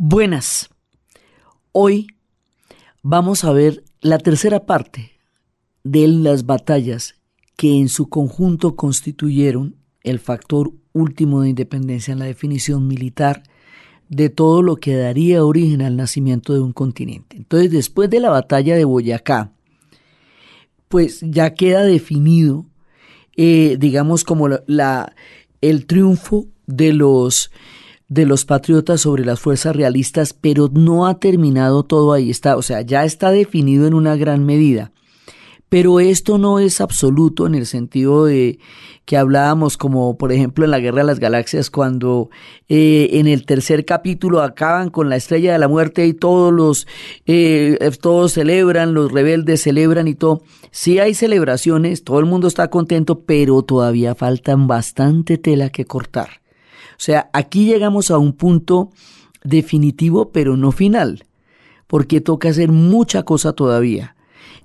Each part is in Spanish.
Buenas. Hoy vamos a ver la tercera parte de las batallas que en su conjunto constituyeron el factor último de independencia en la definición militar de todo lo que daría origen al nacimiento de un continente. Entonces, después de la batalla de Boyacá, pues ya queda definido, eh, digamos, como la, el triunfo de los de los patriotas sobre las fuerzas realistas, pero no ha terminado todo ahí. Está, o sea, ya está definido en una gran medida. Pero esto no es absoluto en el sentido de que hablábamos como por ejemplo en la Guerra de las Galaxias cuando eh, en el tercer capítulo acaban con la estrella de la muerte y todos los eh, todos celebran, los rebeldes celebran y todo. Sí hay celebraciones, todo el mundo está contento, pero todavía faltan bastante tela que cortar. O sea, aquí llegamos a un punto definitivo, pero no final, porque toca hacer mucha cosa todavía.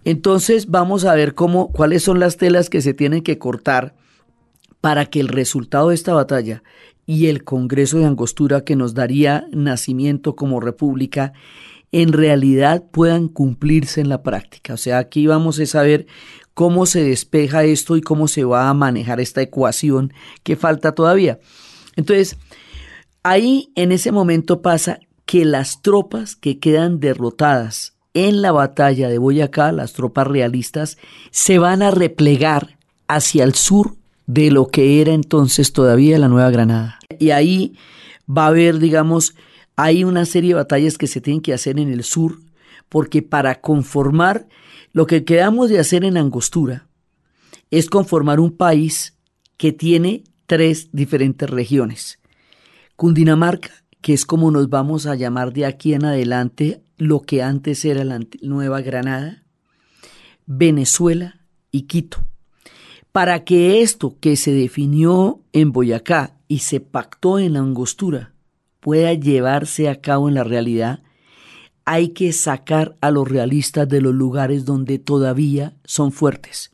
Entonces vamos a ver cómo, cuáles son las telas que se tienen que cortar para que el resultado de esta batalla y el Congreso de Angostura que nos daría nacimiento como república en realidad puedan cumplirse en la práctica. O sea, aquí vamos a saber cómo se despeja esto y cómo se va a manejar esta ecuación que falta todavía. Entonces, ahí en ese momento pasa que las tropas que quedan derrotadas en la batalla de Boyacá, las tropas realistas, se van a replegar hacia el sur de lo que era entonces todavía la Nueva Granada. Y ahí va a haber, digamos, hay una serie de batallas que se tienen que hacer en el sur, porque para conformar lo que quedamos de hacer en Angostura es conformar un país que tiene tres diferentes regiones. Cundinamarca, que es como nos vamos a llamar de aquí en adelante lo que antes era la Nueva Granada, Venezuela y Quito. Para que esto que se definió en Boyacá y se pactó en la angostura pueda llevarse a cabo en la realidad, hay que sacar a los realistas de los lugares donde todavía son fuertes.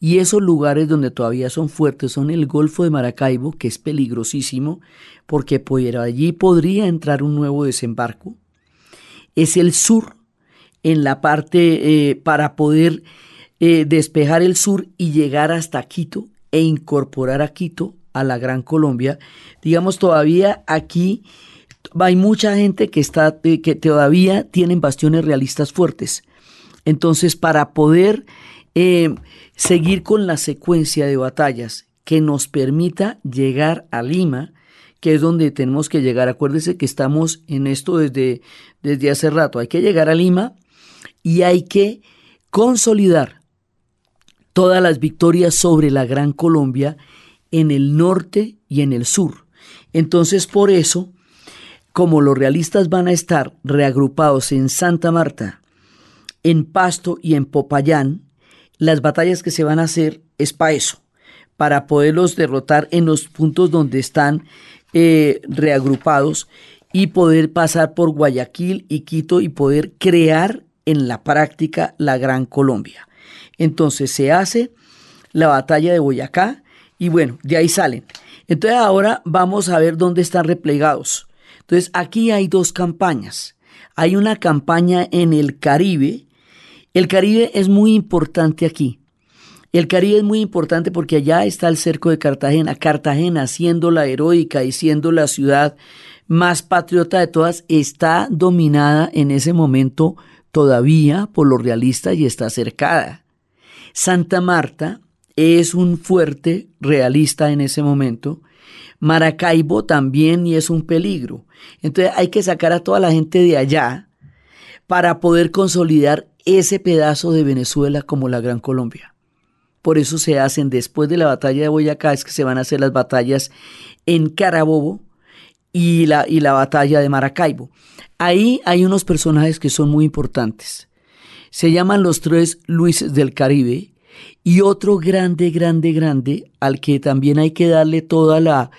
Y esos lugares donde todavía son fuertes son el Golfo de Maracaibo, que es peligrosísimo, porque por allí podría entrar un nuevo desembarco. Es el sur, en la parte eh, para poder eh, despejar el sur y llegar hasta Quito e incorporar a Quito a la Gran Colombia. Digamos, todavía aquí hay mucha gente que, está, eh, que todavía tienen bastiones realistas fuertes. Entonces, para poder seguir con la secuencia de batallas que nos permita llegar a Lima, que es donde tenemos que llegar. Acuérdese que estamos en esto desde, desde hace rato. Hay que llegar a Lima y hay que consolidar todas las victorias sobre la Gran Colombia en el norte y en el sur. Entonces, por eso, como los realistas van a estar reagrupados en Santa Marta, en Pasto y en Popayán, las batallas que se van a hacer es para eso, para poderlos derrotar en los puntos donde están eh, reagrupados y poder pasar por Guayaquil y Quito y poder crear en la práctica la Gran Colombia. Entonces se hace la batalla de Boyacá y bueno, de ahí salen. Entonces ahora vamos a ver dónde están replegados. Entonces aquí hay dos campañas. Hay una campaña en el Caribe, el Caribe es muy importante aquí. El Caribe es muy importante porque allá está el cerco de Cartagena. Cartagena, siendo la heroica y siendo la ciudad más patriota de todas, está dominada en ese momento todavía por los realistas y está cercada. Santa Marta es un fuerte realista en ese momento. Maracaibo también y es un peligro. Entonces hay que sacar a toda la gente de allá para poder consolidar ese pedazo de Venezuela como la Gran Colombia. Por eso se hacen después de la batalla de Boyacá, es que se van a hacer las batallas en Carabobo y la, y la batalla de Maracaibo. Ahí hay unos personajes que son muy importantes. Se llaman los tres Luises del Caribe y otro grande, grande, grande al que también hay que darle toda la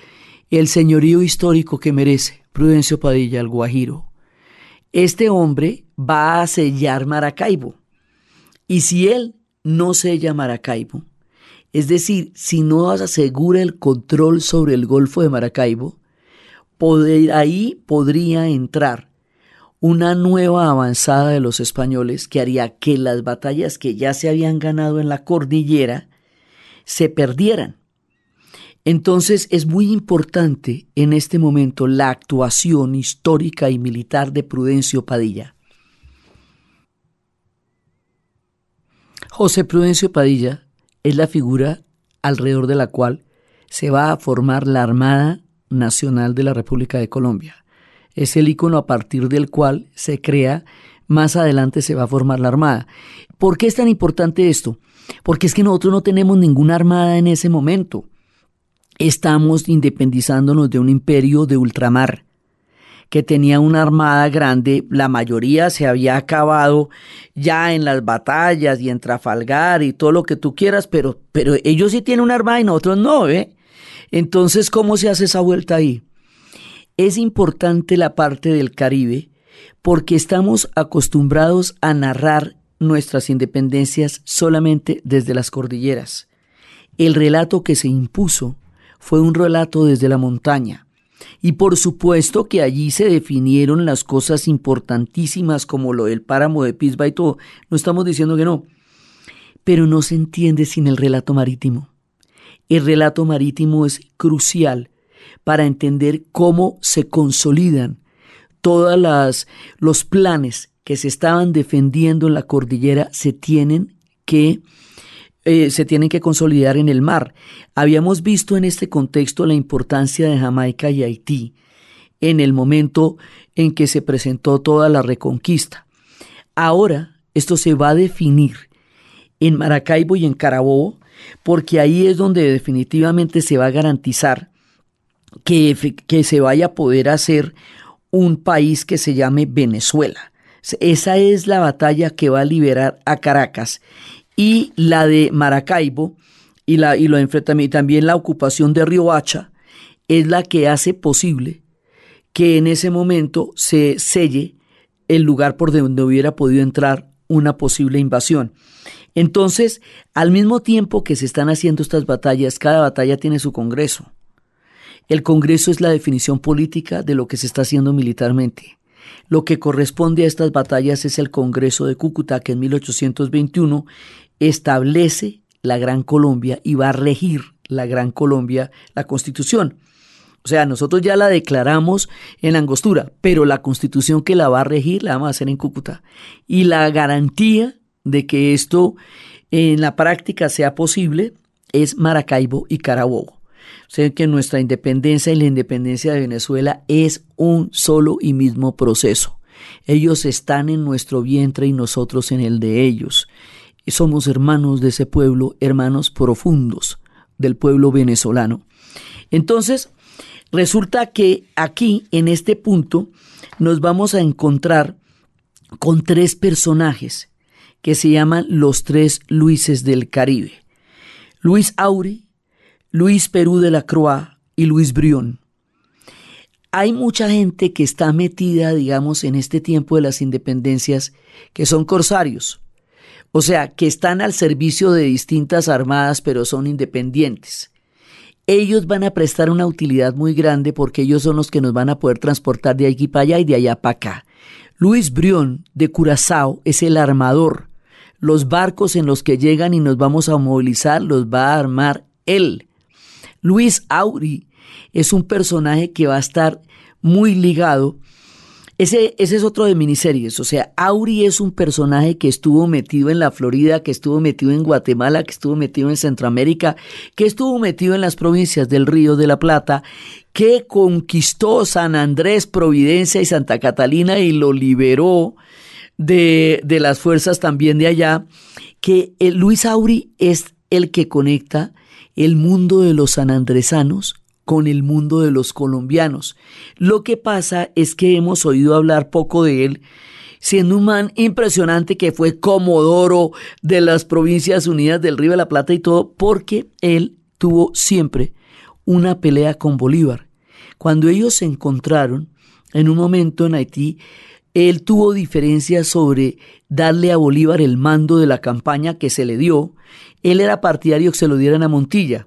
el señorío histórico que merece, Prudencio Padilla, el Guajiro. Este hombre va a sellar Maracaibo. Y si él no sella Maracaibo, es decir, si no asegura el control sobre el Golfo de Maracaibo, ahí podría entrar una nueva avanzada de los españoles que haría que las batallas que ya se habían ganado en la cordillera se perdieran. Entonces es muy importante en este momento la actuación histórica y militar de Prudencio Padilla. José Prudencio Padilla es la figura alrededor de la cual se va a formar la Armada Nacional de la República de Colombia. Es el icono a partir del cual se crea, más adelante se va a formar la Armada. ¿Por qué es tan importante esto? Porque es que nosotros no tenemos ninguna armada en ese momento. Estamos independizándonos de un imperio de ultramar que tenía una armada grande, la mayoría se había acabado ya en las batallas y en Trafalgar y todo lo que tú quieras, pero, pero ellos sí tienen una armada y nosotros no, ¿eh? Entonces, ¿cómo se hace esa vuelta ahí? Es importante la parte del Caribe porque estamos acostumbrados a narrar nuestras independencias solamente desde las cordilleras. El relato que se impuso fue un relato desde la montaña. Y por supuesto que allí se definieron las cosas importantísimas como lo del páramo de Pisba y todo. No estamos diciendo que no. Pero no se entiende sin el relato marítimo. El relato marítimo es crucial para entender cómo se consolidan todos los planes que se estaban defendiendo en la cordillera se tienen que eh, se tienen que consolidar en el mar. Habíamos visto en este contexto la importancia de Jamaica y Haití en el momento en que se presentó toda la reconquista. Ahora esto se va a definir en Maracaibo y en Carabobo, porque ahí es donde definitivamente se va a garantizar que, que se vaya a poder hacer un país que se llame Venezuela. Esa es la batalla que va a liberar a Caracas y la de Maracaibo y, la, y, lo también la ocupación de Riohacha es la que hace posible que en ese momento se selle el lugar por donde hubiera podido entrar una posible invasión. Entonces, al mismo tiempo que se están haciendo estas batallas, cada batalla tiene su Congreso. El Congreso es la definición política de lo que se está haciendo militarmente. Lo que corresponde a estas batallas es el Congreso de Cúcuta, que en 1821 establece la Gran Colombia y va a regir la Gran Colombia la Constitución. O sea, nosotros ya la declaramos en Angostura, pero la constitución que la va a regir la vamos a hacer en Cúcuta. Y la garantía de que esto en la práctica sea posible es Maracaibo y Carabobo. O sea que nuestra independencia y la independencia de Venezuela es un solo y mismo proceso. Ellos están en nuestro vientre y nosotros en el de ellos somos hermanos de ese pueblo, hermanos profundos del pueblo venezolano. Entonces, resulta que aquí, en este punto, nos vamos a encontrar con tres personajes que se llaman los tres Luises del Caribe. Luis Auri, Luis Perú de la Croix y Luis Brión. Hay mucha gente que está metida, digamos, en este tiempo de las independencias, que son corsarios, o sea, que están al servicio de distintas armadas pero son independientes. Ellos van a prestar una utilidad muy grande porque ellos son los que nos van a poder transportar de aquí para allá y de allá para acá. Luis Brión de Curazao es el armador. Los barcos en los que llegan y nos vamos a movilizar los va a armar él. Luis Auri es un personaje que va a estar muy ligado ese, es otro de miniseries. O sea, Auri es un personaje que estuvo metido en la Florida, que estuvo metido en Guatemala, que estuvo metido en Centroamérica, que estuvo metido en las provincias del Río de la Plata, que conquistó San Andrés, Providencia y Santa Catalina y lo liberó de, de las fuerzas también de allá. Que el Luis Auri es el que conecta el mundo de los sanandresanos con el mundo de los colombianos. Lo que pasa es que hemos oído hablar poco de él, siendo un man impresionante que fue comodoro de las provincias unidas del Río de la Plata y todo, porque él tuvo siempre una pelea con Bolívar. Cuando ellos se encontraron en un momento en Haití, él tuvo diferencias sobre darle a Bolívar el mando de la campaña que se le dio. Él era partidario que se lo dieran a Montilla.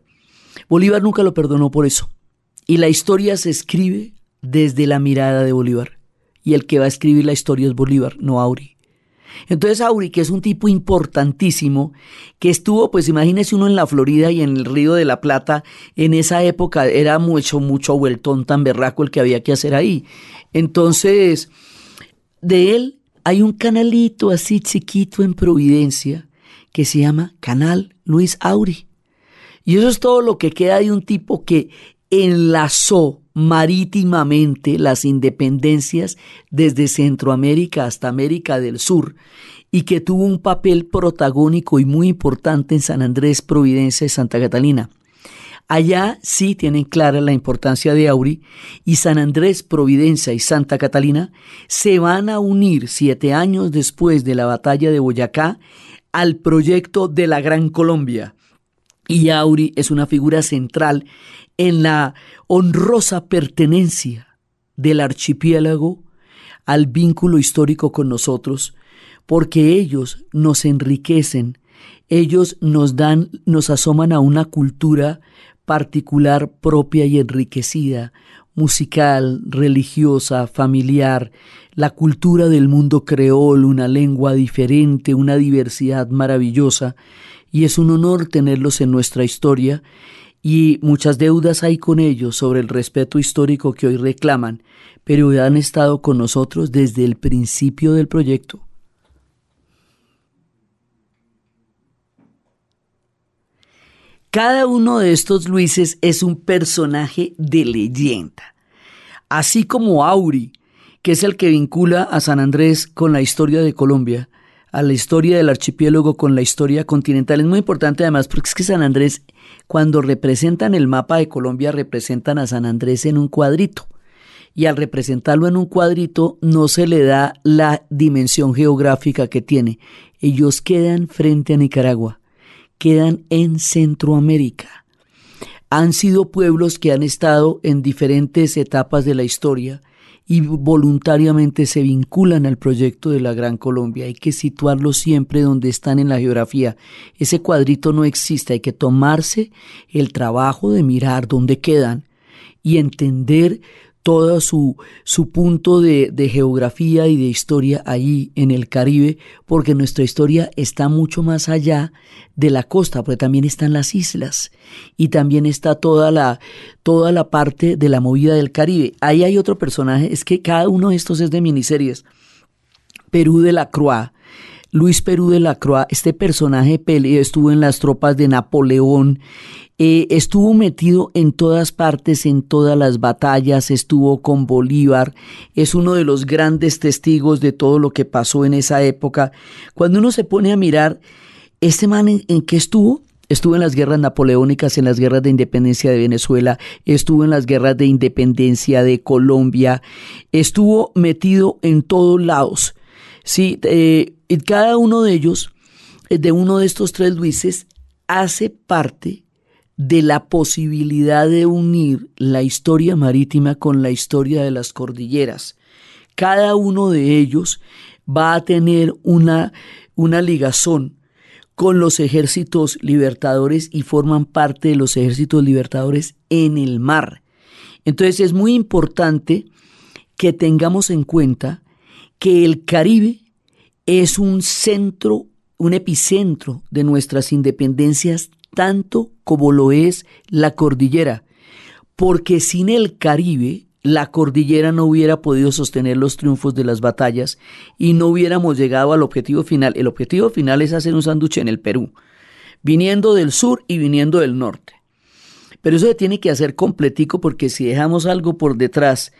Bolívar nunca lo perdonó por eso. Y la historia se escribe desde la mirada de Bolívar. Y el que va a escribir la historia es Bolívar, no Auri. Entonces Auri, que es un tipo importantísimo, que estuvo, pues imagínese uno en la Florida y en el Río de la Plata, en esa época era mucho, mucho vueltón tan berraco el que había que hacer ahí. Entonces, de él hay un canalito así chiquito en Providencia que se llama Canal Luis Auri. Y eso es todo lo que queda de un tipo que enlazó marítimamente las independencias desde Centroamérica hasta América del Sur y que tuvo un papel protagónico y muy importante en San Andrés, Providencia y Santa Catalina. Allá sí tienen clara la importancia de Auri y San Andrés, Providencia y Santa Catalina se van a unir siete años después de la batalla de Boyacá al proyecto de la Gran Colombia. Y Auri es una figura central en la honrosa pertenencia del archipiélago al vínculo histórico con nosotros, porque ellos nos enriquecen, ellos nos dan, nos asoman a una cultura particular, propia y enriquecida, musical, religiosa, familiar, la cultura del mundo creol, una lengua diferente, una diversidad maravillosa, y es un honor tenerlos en nuestra historia y muchas deudas hay con ellos sobre el respeto histórico que hoy reclaman, pero han estado con nosotros desde el principio del proyecto. Cada uno de estos Luises es un personaje de leyenda, así como Auri, que es el que vincula a San Andrés con la historia de Colombia, a la historia del archipiélago con la historia continental. Es muy importante además porque es que San Andrés, cuando representan el mapa de Colombia, representan a San Andrés en un cuadrito. Y al representarlo en un cuadrito no se le da la dimensión geográfica que tiene. Ellos quedan frente a Nicaragua, quedan en Centroamérica. Han sido pueblos que han estado en diferentes etapas de la historia y voluntariamente se vinculan al proyecto de la Gran Colombia. Hay que situarlos siempre donde están en la geografía. Ese cuadrito no existe, hay que tomarse el trabajo de mirar dónde quedan y entender todo su, su punto de, de, geografía y de historia ahí en el Caribe, porque nuestra historia está mucho más allá de la costa, porque también están las islas y también está toda la, toda la parte de la movida del Caribe. Ahí hay otro personaje, es que cada uno de estos es de miniseries. Perú de la Croix. Luis Perú de la Croix, este personaje peleó, estuvo en las tropas de Napoleón eh, estuvo metido en todas partes, en todas las batallas, estuvo con Bolívar, es uno de los grandes testigos de todo lo que pasó en esa época. Cuando uno se pone a mirar, ¿este man en, qué estuvo? Estuvo en las guerras napoleónicas, en las guerras de independencia de Venezuela, estuvo en las guerras de independencia de Colombia, estuvo metido en todos lados. Sí, eh, y cada uno de ellos, eh, de uno de estos tres Luises, hace parte de la posibilidad de unir la historia marítima con la historia de las cordilleras. Cada uno de ellos va a tener una, una ligazón con los ejércitos libertadores y forman parte de los ejércitos libertadores en el mar. Entonces es muy importante que tengamos en cuenta que el Caribe es un centro, un epicentro de nuestras independencias tanto como lo es la cordillera, porque sin el Caribe la cordillera no hubiera podido sostener los triunfos de las batallas y no hubiéramos llegado al objetivo final. El objetivo final es hacer un sándwich en el Perú, viniendo del sur y viniendo del norte. Pero eso se tiene que hacer completico porque si dejamos algo por detrás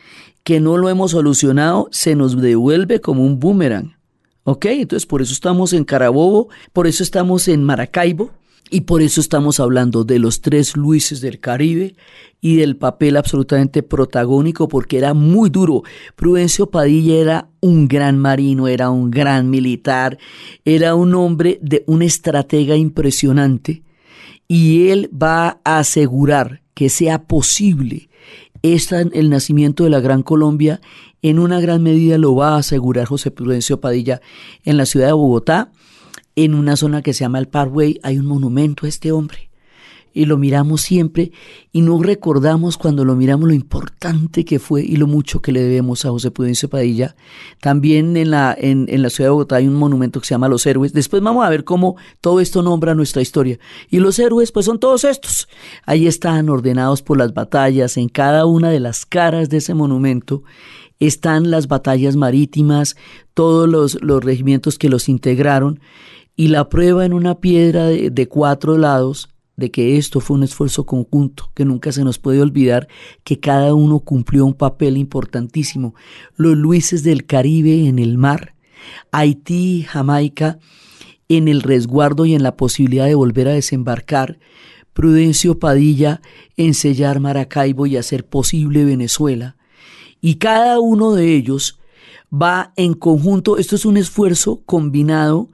que no lo hemos solucionado, se nos devuelve como un boomerang. ¿Ok? Entonces por eso estamos en Carabobo, por eso estamos en Maracaibo, y por eso estamos hablando de los tres Luises del Caribe y del papel absolutamente protagónico porque era muy duro. Prudencio Padilla era un gran marino, era un gran militar, era un hombre de un estratega impresionante y él va a asegurar que sea posible esta, el nacimiento de la Gran Colombia en una gran medida lo va a asegurar José Prudencio Padilla en la ciudad de Bogotá en una zona que se llama el Parkway hay un monumento a este hombre. Y lo miramos siempre y no recordamos cuando lo miramos lo importante que fue y lo mucho que le debemos a José Prudencio Padilla. También en la, en, en la ciudad de Bogotá hay un monumento que se llama Los Héroes. Después vamos a ver cómo todo esto nombra nuestra historia. Y los héroes pues son todos estos. Ahí están ordenados por las batallas en cada una de las caras de ese monumento están las batallas marítimas, todos los, los regimientos que los integraron, y la prueba en una piedra de, cuatro lados de que esto fue un esfuerzo conjunto, que nunca se nos puede olvidar que cada uno cumplió un papel importantísimo. Los Luises del Caribe en el mar, Haití, Jamaica, en el resguardo y en la posibilidad de volver a desembarcar, Prudencio Padilla en sellar Maracaibo y hacer posible Venezuela. Y cada uno de ellos va en conjunto, esto es un esfuerzo combinado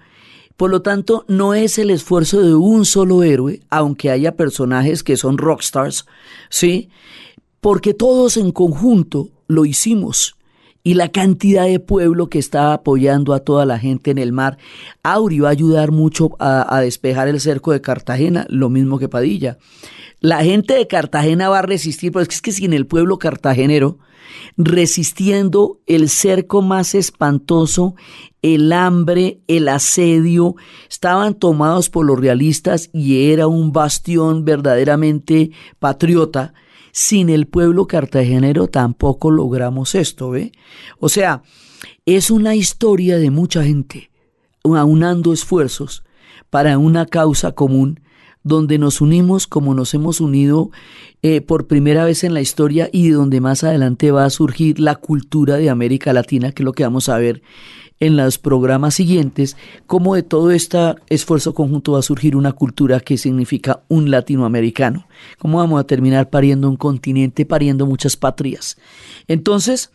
por lo tanto, no es el esfuerzo de un solo héroe, aunque haya personajes que son rockstars, ¿sí? Porque todos en conjunto lo hicimos. Y la cantidad de pueblo que está apoyando a toda la gente en el mar. Auri va a ayudar mucho a, a despejar el cerco de Cartagena, lo mismo que Padilla. La gente de Cartagena va a resistir, pero es que sin el pueblo cartagenero, resistiendo el cerco más espantoso, el hambre, el asedio, estaban tomados por los realistas y era un bastión verdaderamente patriota. Sin el pueblo cartagenero tampoco logramos esto, ¿ve? O sea, es una historia de mucha gente, aunando esfuerzos para una causa común donde nos unimos como nos hemos unido eh, por primera vez en la historia y donde más adelante va a surgir la cultura de América Latina, que es lo que vamos a ver en los programas siguientes, cómo de todo este esfuerzo conjunto va a surgir una cultura que significa un latinoamericano, cómo vamos a terminar pariendo un continente, pariendo muchas patrias. Entonces,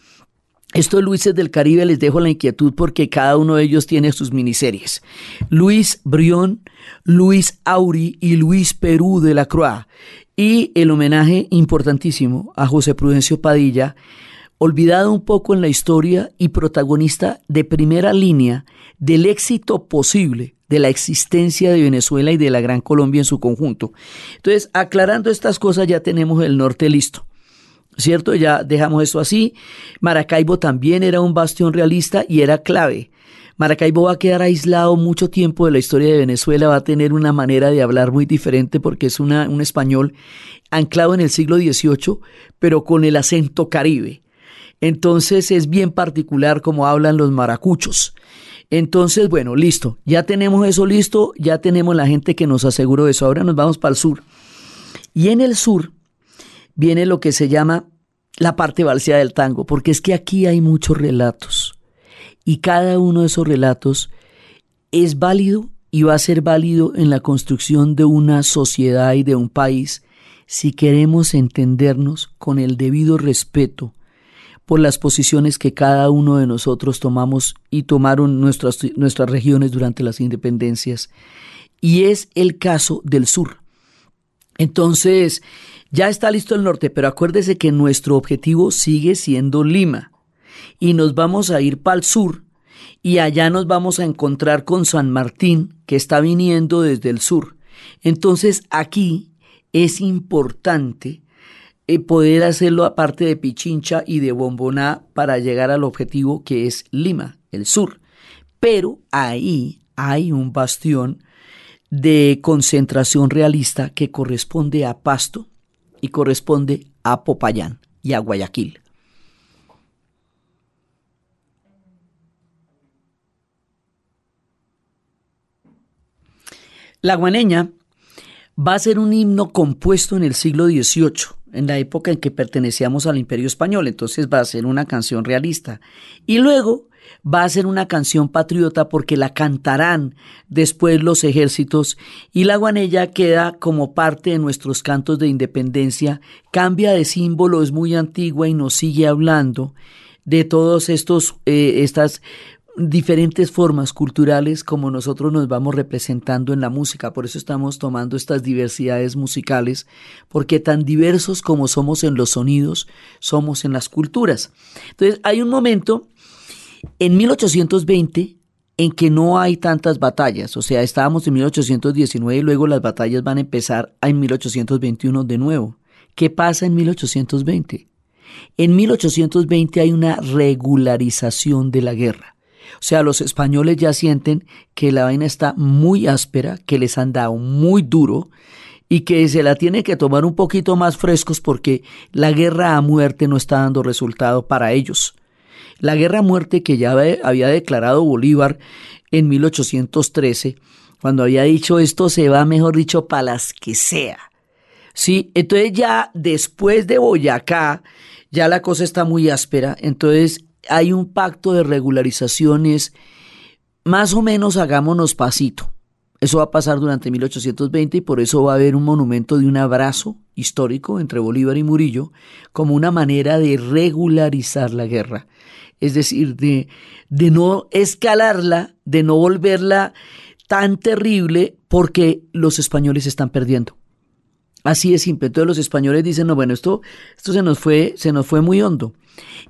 estos Luises del Caribe les dejo la inquietud porque cada uno de ellos tiene sus miniseries. Luis Brión, Luis Auri y Luis Perú de la Croix. Y el homenaje importantísimo a José Prudencio Padilla, olvidado un poco en la historia y protagonista de primera línea del éxito posible de la existencia de Venezuela y de la Gran Colombia en su conjunto. Entonces, aclarando estas cosas, ya tenemos el norte listo. ¿cierto? Ya dejamos eso así. Maracaibo también era un bastión realista y era clave. Maracaibo va a quedar aislado mucho tiempo de la historia de Venezuela, va a tener una manera de hablar muy diferente porque es un español anclado en el siglo XVIII, pero con el acento caribe. Entonces es bien particular como hablan los maracuchos. Entonces, bueno, listo, ya tenemos eso listo, ya tenemos la gente que nos aseguró eso. Ahora nos vamos para el sur. Y en el sur, viene lo que se llama la parte balseada del tango, porque es que aquí hay muchos relatos y cada uno de esos relatos es válido y va a ser válido en la construcción de una sociedad y de un país si queremos entendernos con el debido respeto por las posiciones que cada uno de nosotros tomamos y tomaron nuestras, nuestras regiones durante las independencias. Y es el caso del sur. Entonces, ya está listo el norte, pero acuérdese que nuestro objetivo sigue siendo Lima. Y nos vamos a ir para el sur y allá nos vamos a encontrar con San Martín, que está viniendo desde el sur. Entonces aquí es importante eh, poder hacerlo aparte de Pichincha y de Bomboná para llegar al objetivo que es Lima, el sur. Pero ahí hay un bastión de concentración realista que corresponde a Pasto, y corresponde a Popayán y a Guayaquil. La guaneña va a ser un himno compuesto en el siglo XVIII, en la época en que pertenecíamos al Imperio Español, entonces va a ser una canción realista. Y luego va a ser una canción patriota porque la cantarán después los ejércitos y la guanella queda como parte de nuestros cantos de independencia, cambia de símbolo, es muy antigua y nos sigue hablando de todos estos eh, estas diferentes formas culturales como nosotros nos vamos representando en la música. Por eso estamos tomando estas diversidades musicales, porque tan diversos como somos en los sonidos, somos en las culturas. Entonces, hay un momento en 1820 en que no hay tantas batallas, o sea, estábamos en 1819 y luego las batallas van a empezar en 1821 de nuevo. ¿Qué pasa en 1820? En 1820 hay una regularización de la guerra. O sea, los españoles ya sienten que la vaina está muy áspera, que les han dado muy duro y que se la tiene que tomar un poquito más frescos porque la guerra a muerte no está dando resultado para ellos. La guerra a muerte que ya había declarado Bolívar en 1813, cuando había dicho esto se va, mejor dicho, para las que sea. Sí, entonces ya después de Boyacá, ya la cosa está muy áspera, entonces hay un pacto de regularizaciones, más o menos hagámonos pasito. Eso va a pasar durante 1820 y por eso va a haber un monumento de un abrazo histórico entre Bolívar y Murillo como una manera de regularizar la guerra. Es decir, de, de no escalarla, de no volverla tan terrible porque los españoles están perdiendo. Así es simple. Entonces los españoles dicen, no, bueno, esto, esto se nos fue, se nos fue muy hondo.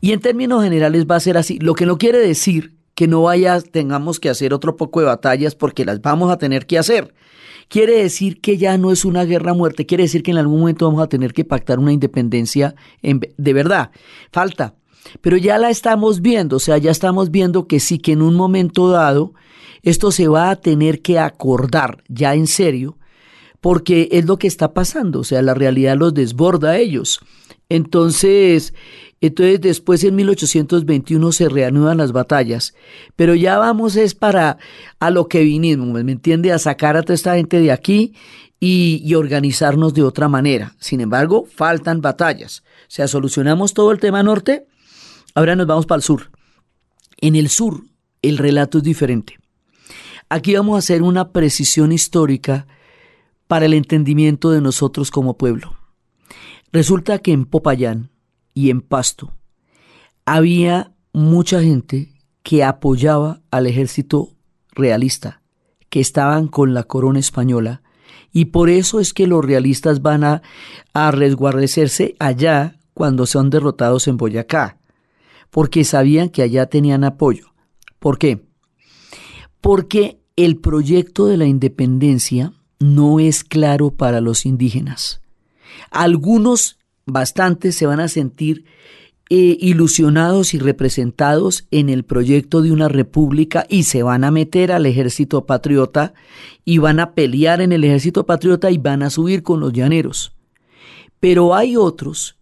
Y en términos generales va a ser así. Lo que no quiere decir que no vaya, tengamos que hacer otro poco de batallas porque las vamos a tener que hacer. Quiere decir que ya no es una guerra muerte, quiere decir que en algún momento vamos a tener que pactar una independencia de verdad. Falta. Pero ya la estamos viendo, o sea, ya estamos viendo que sí que en un momento dado esto se va a tener que acordar ya en serio, porque es lo que está pasando, o sea, la realidad los desborda a ellos. Entonces, entonces después en 1821 se reanudan las batallas, pero ya vamos es para a lo que vinimos, ¿me entiende? A sacar a toda esta gente de aquí y, y, organizarnos de otra manera. Sin embargo, faltan batallas. O sea, solucionamos todo el tema norte, ahora nos vamos para el sur. En el sur, el relato es diferente. Aquí vamos a hacer una precisión histórica para el entendimiento de nosotros como pueblo. Resulta que en Popayán, y en Pasto, había mucha gente que apoyaba al ejército realista, que estaban con la corona española, y por eso es que los realistas van a, a resguardecerse allá cuando son derrotados en Boyacá, porque sabían que allá tenían apoyo. ¿Por qué? Porque el proyecto de la independencia no es claro para los indígenas. Algunos bastantes se van a sentir eh, ilusionados y representados en el proyecto de una república y se van a meter al ejército patriota y van a pelear en el ejército patriota y van a subir con los llaneros. Pero hay otros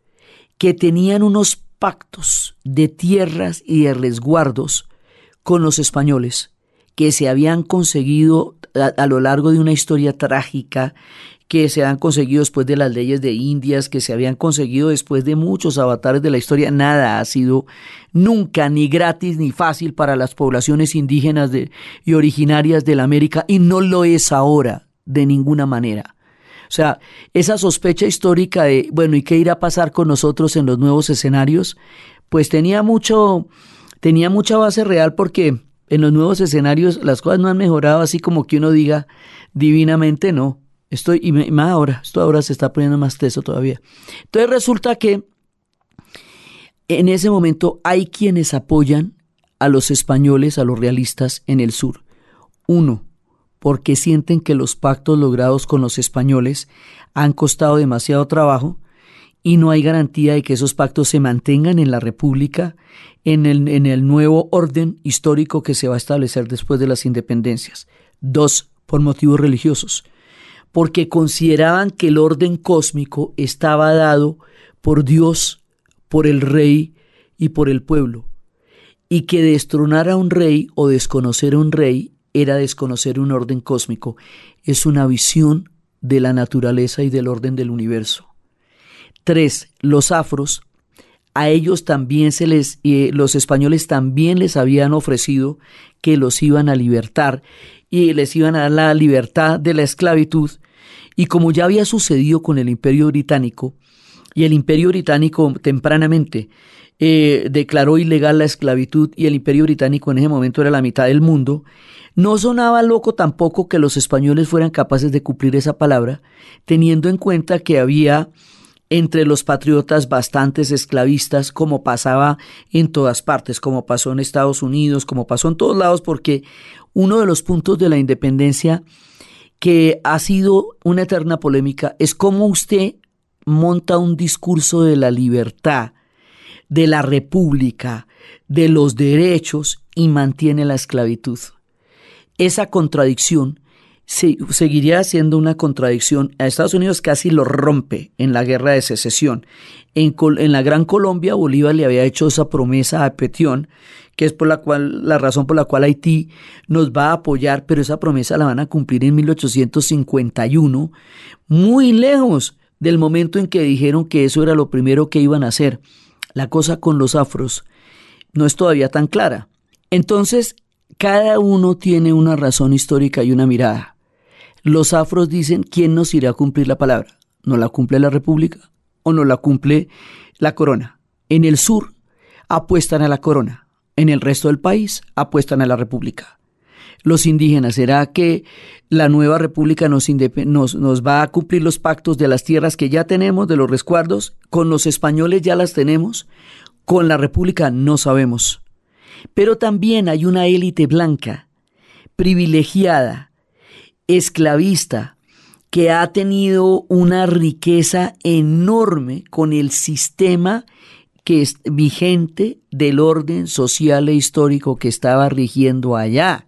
que tenían unos pactos de tierras y de resguardos con los españoles que se habían conseguido a, lo largo de una historia trágica que se han conseguido después de las leyes de Indias, que se habían conseguido después de muchos avatares de la historia. Nada ha sido nunca ni gratis ni fácil para las poblaciones indígenas y originarias de la América y no lo es ahora de ninguna manera. O sea, esa sospecha histórica de, bueno, ¿y qué irá a pasar con nosotros en los nuevos escenarios? Pues tenía mucho, tenía mucha base real porque en los nuevos escenarios las cosas no han mejorado así como que uno diga divinamente no. Estoy, y más ahora, esto ahora se está poniendo más teso todavía. Entonces resulta que en ese momento hay quienes apoyan a los españoles, a los realistas en el sur. Uno, porque sienten que los pactos logrados con los españoles han costado demasiado trabajo y no hay garantía de que esos pactos se mantengan en la República, en el, en el nuevo orden histórico que se va a establecer después de las independencias. Dos, por motivos religiosos porque consideraban que el orden cósmico estaba dado por Dios, por el rey y por el pueblo, y que destronar a un rey o desconocer a un rey era desconocer un orden cósmico. Es una visión de la naturaleza y del orden del universo. Tres, los afros, a ellos también se les, eh, los españoles también les habían ofrecido que los iban a libertar y les iban a dar la libertad de la esclavitud. Y como ya había sucedido con el imperio británico, y el imperio británico tempranamente eh, declaró ilegal la esclavitud y el imperio británico en ese momento era la mitad del mundo, no sonaba loco tampoco que los españoles fueran capaces de cumplir esa palabra, teniendo en cuenta que había entre los patriotas bastantes esclavistas, como pasaba en todas partes, como pasó en Estados Unidos, como pasó en todos lados, porque uno de los puntos de la independencia que ha sido una eterna polémica es cómo usted monta un discurso de la libertad, de la república, de los derechos y mantiene la esclavitud. Esa contradicción seguiría siendo una contradicción. A Estados Unidos casi lo rompe en la guerra de secesión. En, en, la Gran Colombia, Bolívar le había hecho esa promesa a Petión, que es por la cual la razón por la cual Haití nos va a apoyar, pero esa promesa la van a cumplir en 1851, muy lejos del momento en que dijeron que eso era lo primero que iban a hacer. La cosa con los afros no es todavía tan clara. Entonces, cada uno tiene una razón histórica y una mirada. Los afros dicen, ¿quién nos irá a cumplir la palabra? ¿No la cumple la República o no la cumple la corona? En el sur apuestan a la corona, en el resto del país apuestan a la República. Los indígenas, ¿será que la nueva República nos, nos, va a cumplir los pactos de las tierras que ya tenemos, de los resguardos? ¿Con los españoles ya las tenemos? Con la República no sabemos. Pero también hay una élite blanca, privilegiada, esclavista que ha tenido una riqueza enorme con el sistema que es vigente del orden social e histórico que estaba rigiendo allá.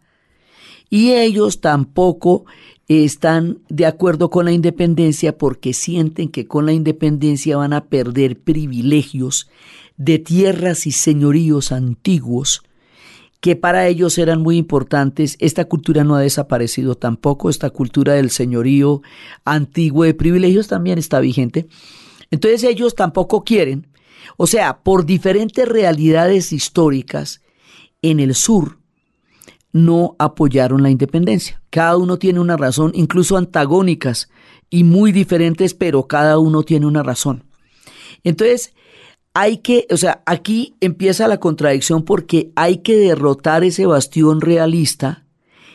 Y ellos tampoco están de acuerdo con la independencia porque sienten que con la independencia van a perder privilegios de tierras y señoríos antiguos que para ellos eran muy importantes. Esta cultura no ha desaparecido tampoco, esta cultura del señorío antiguo de privilegios también está vigente. Entonces ellos tampoco quieren, o sea, por diferentes realidades históricas, en el sur no apoyaron la independencia. Cada uno tiene una razón, incluso antagónicas y muy diferentes, pero cada uno tiene una razón. Entonces, hay que, o sea, aquí empieza la contradicción porque hay que derrotar ese bastión realista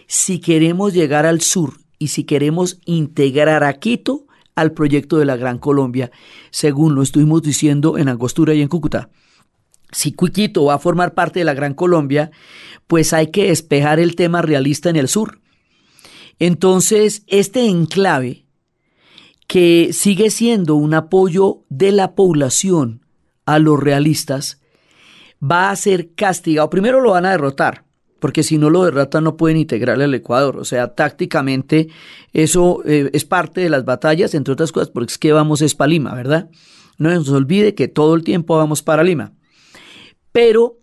si queremos llegar al sur y si queremos integrar a Quito al proyecto de la Gran Colombia, según lo estuvimos diciendo en Angostura y en Cúcuta. Si Quito va a formar parte de la Gran Colombia, pues hay que despejar el tema realista en el sur. Entonces, este enclave, que sigue siendo un apoyo de la población a los realistas, va a ser castigado. Primero lo van a derrotar, porque si no lo derrotan no pueden integrarle al Ecuador. O sea, tácticamente eso eh, es parte de las batallas, entre otras cosas, porque es que vamos es para Lima, ¿verdad? No nos olvide que todo el tiempo vamos para Lima. Pero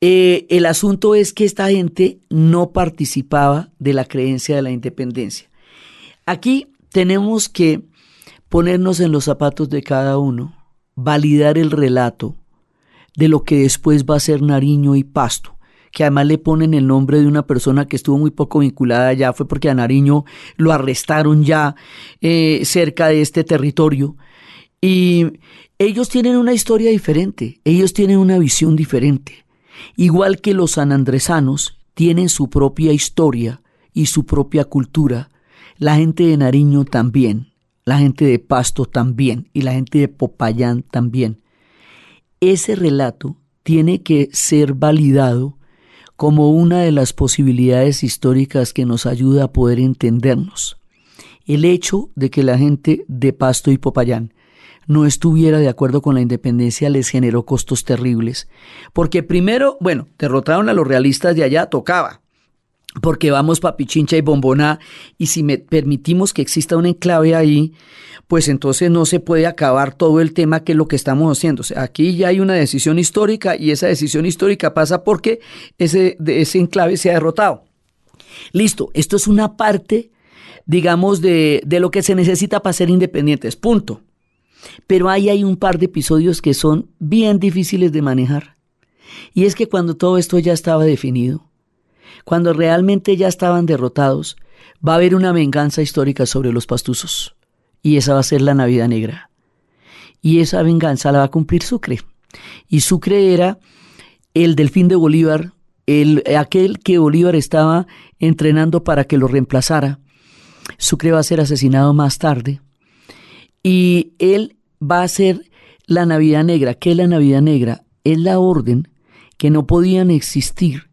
eh, el asunto es que esta gente no participaba de la creencia de la independencia. Aquí tenemos que ponernos en los zapatos de cada uno validar el relato de lo que después va a ser Nariño y Pasto, que además le ponen el nombre de una persona que estuvo muy poco vinculada allá, fue porque a Nariño lo arrestaron ya eh, cerca de este territorio. Y ellos tienen una historia diferente, ellos tienen una visión diferente. Igual que los sanandresanos tienen su propia historia y su propia cultura, la gente de Nariño también la gente de Pasto también y la gente de Popayán también. Ese relato tiene que ser validado como una de las posibilidades históricas que nos ayuda a poder entendernos. El hecho de que la gente de Pasto y Popayán no estuviera de acuerdo con la independencia les generó costos terribles, porque primero, bueno, derrotaron a los realistas de allá, tocaba, porque vamos papichincha y bombona y si me permitimos que exista un enclave ahí, pues entonces no se puede acabar todo el tema que es lo que estamos haciendo. aquí ya hay una decisión histórica y esa decisión histórica pasa porque ese, ese enclave se ha derrotado. Listo, esto es una parte, digamos, de, de lo que se necesita para ser independientes, punto. Pero ahí hay un par de episodios que son bien difíciles de manejar. Y es que cuando todo esto ya estaba definido, cuando realmente ya estaban derrotados, va a haber una venganza histórica sobre los pastuzos. Y esa va a ser la Navidad Negra. Y esa venganza la va a cumplir Sucre. Y Sucre era el delfín de Bolívar, el, aquel que Bolívar estaba entrenando para que lo reemplazara. Sucre va a ser asesinado más tarde. Y él va a ser la Navidad Negra. ¿Qué es la Navidad Negra? Es la orden que no podían existir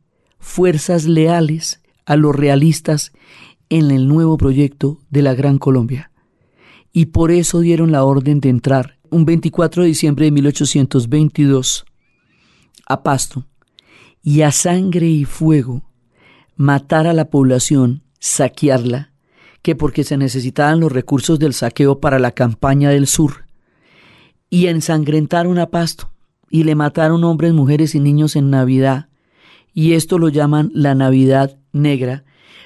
fuerzas leales a los realistas en el nuevo proyecto de la Gran Colombia. Y por eso dieron la orden de entrar un 24 de diciembre de 1822 a Pasto y a sangre y fuego matar a la población, saquearla, que porque se necesitaban los recursos del saqueo para la campaña del sur, y ensangrentaron a Pasto y le mataron hombres, mujeres y niños en Navidad, y esto lo llaman la Navidad Negra.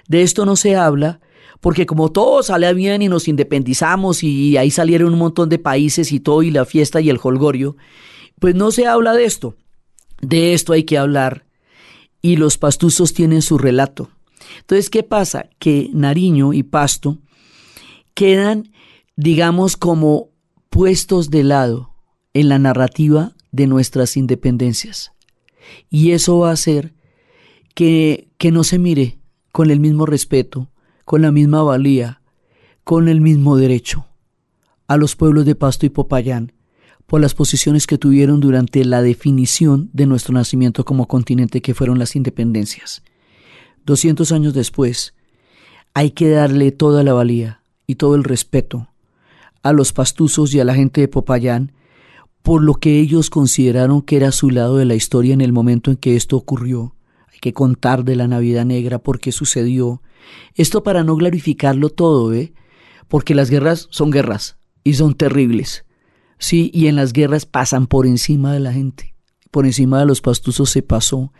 De esto no se habla porque como todo sale bien y nos independizamos y ahí salieron un montón de países y todo y la fiesta y el holgorio, pues no se habla de esto. De esto hay que hablar y los pastuzos tienen su relato. Entonces, ¿qué pasa? Que Nariño y Pasto quedan, digamos, como puestos de lado en la narrativa de nuestras independencias. Y eso va a hacer que, que no se mire con el mismo respeto, con la misma valía, con el mismo derecho a los pueblos de Pasto y Popayán por las posiciones que tuvieron durante la definición de nuestro nacimiento como continente que fueron las independencias. 200 años después, hay que darle toda la valía y todo el respeto a los pastuzos y a la gente de Popayán por lo que ellos consideraron que era su lado de la historia en el momento en que esto ocurrió. Que contar de la Navidad Negra, por qué sucedió. Esto para no glorificarlo todo, ¿eh? Porque las guerras son guerras y son terribles. Sí, y en las guerras pasan por encima de la gente. Por encima de los pastuzos se pasó.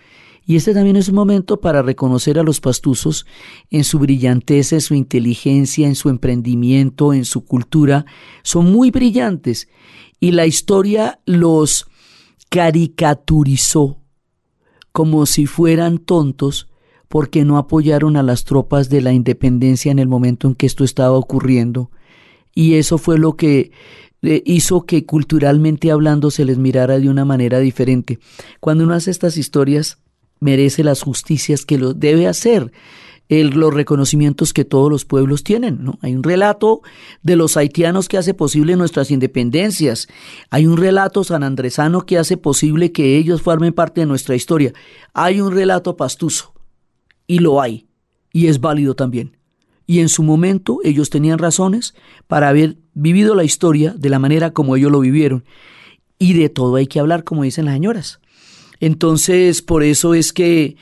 Y este también es un momento para reconocer a los pastuzos en su brillanteza, en su inteligencia, en su emprendimiento, en su cultura. Son muy brillantes y la historia los caricaturizó como si fueran tontos porque no apoyaron a las tropas de la independencia en el momento en que esto estaba ocurriendo. Y eso fue lo que eh, hizo que culturalmente hablando se les mirara de una manera diferente. Cuando uno hace estas historias, merece las justicias que lo debe hacer los reconocimientos que todos los pueblos tienen. ¿no? Hay un relato de los haitianos que hace posible nuestras independencias. Hay un relato sanandresano que hace posible que ellos formen parte de nuestra historia. Hay un relato pastuso. Y lo hay. Y es válido también. Y en su momento ellos tenían razones para haber vivido la historia de la manera como ellos lo vivieron. Y de todo hay que hablar, como dicen las señoras. Entonces, por eso es que